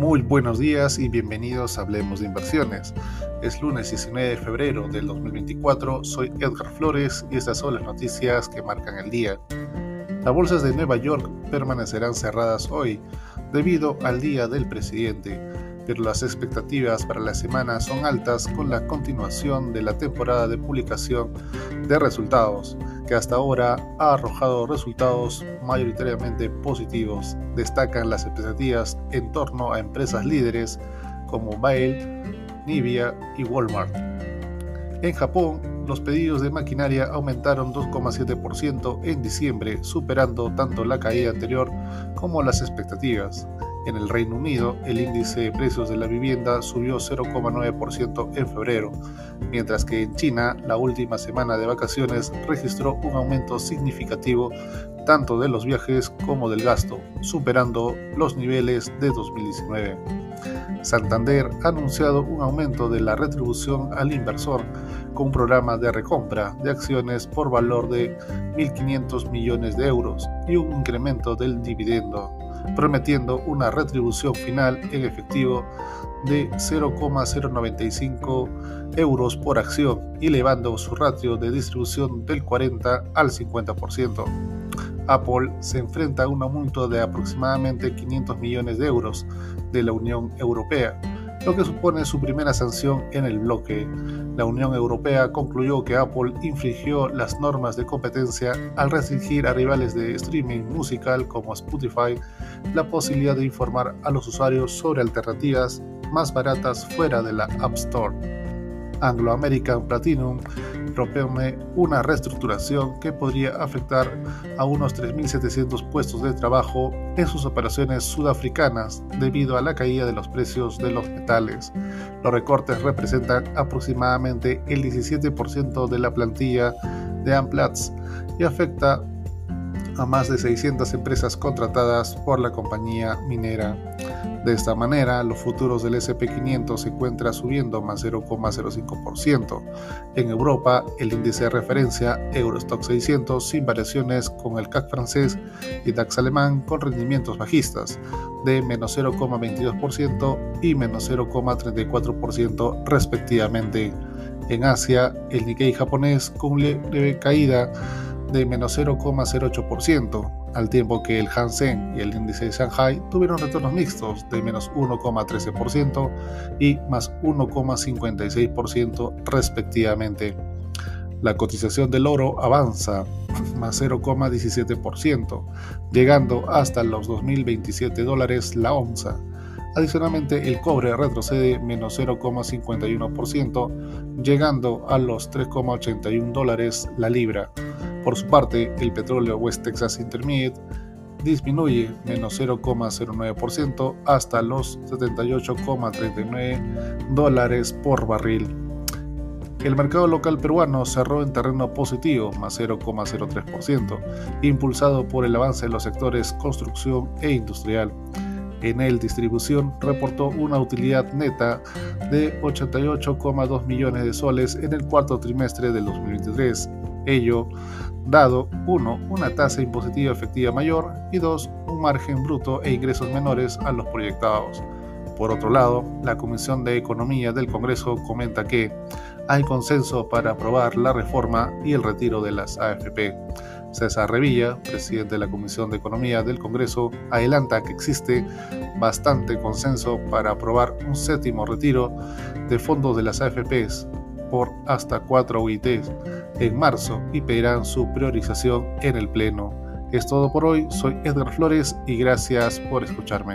Muy buenos días y bienvenidos a Hablemos de Inversiones. Es lunes 19 de febrero del 2024, soy Edgar Flores y estas son las noticias que marcan el día. Las bolsas de Nueva York permanecerán cerradas hoy debido al Día del Presidente, pero las expectativas para la semana son altas con la continuación de la temporada de publicación de resultados que hasta ahora ha arrojado resultados mayoritariamente positivos. Destacan las expectativas en torno a empresas líderes como Bail, Nivea y Walmart. En Japón, los pedidos de maquinaria aumentaron 2,7% en diciembre, superando tanto la caída anterior como las expectativas. En el Reino Unido, el índice de precios de la vivienda subió 0,9% en febrero, mientras que en China, la última semana de vacaciones registró un aumento significativo tanto de los viajes como del gasto, superando los niveles de 2019. Santander ha anunciado un aumento de la retribución al inversor con un programa de recompra de acciones por valor de 1.500 millones de euros y un incremento del dividendo prometiendo una retribución final en efectivo de 0,095 euros por acción elevando su ratio de distribución del 40 al 50%. Apple se enfrenta a un aumento de aproximadamente 500 millones de euros de la Unión Europea lo que supone su primera sanción en el bloque. La Unión Europea concluyó que Apple infringió las normas de competencia al restringir a rivales de streaming musical como Spotify la posibilidad de informar a los usuarios sobre alternativas más baratas fuera de la App Store. Anglo American Platinum propone una reestructuración que podría afectar a unos 3.700 puestos de trabajo en sus operaciones sudafricanas debido a la caída de los precios de los metales. Los recortes representan aproximadamente el 17% de la plantilla de Amplatz y afecta a más de 600 empresas contratadas por la compañía minera. De esta manera, los futuros del SP500 se encuentran subiendo más 0,05%. En Europa, el índice de referencia Eurostock 600 sin variaciones con el CAC francés y DAX alemán con rendimientos bajistas de menos 0,22% y menos 0,34% respectivamente. En Asia, el Nikkei japonés con leve caída de menos 0,08%, al tiempo que el Hansen y el índice de Shanghai tuvieron retornos mixtos de menos 1,13% y más 1,56% respectivamente. La cotización del oro avanza más 0,17%, llegando hasta los 2.027 dólares la onza. Adicionalmente, el cobre retrocede menos 0,51%, llegando a los 3,81 dólares la libra. Por su parte, el petróleo West Texas Intermediate disminuye menos 0,09% hasta los 78,39 dólares por barril. El mercado local peruano cerró en terreno positivo, más 0,03%, impulsado por el avance en los sectores construcción e industrial. En el distribución reportó una utilidad neta de 88,2 millones de soles en el cuarto trimestre del 2023, ello dado 1. una tasa impositiva efectiva mayor y 2. un margen bruto e ingresos menores a los proyectados. Por otro lado, la Comisión de Economía del Congreso comenta que hay consenso para aprobar la reforma y el retiro de las AFP. César Revilla, presidente de la Comisión de Economía del Congreso, adelanta que existe bastante consenso para aprobar un séptimo retiro de fondos de las AFPs hasta 4 UITs en marzo y pedirán su priorización en el Pleno. Es todo por hoy, soy Edgar Flores y gracias por escucharme.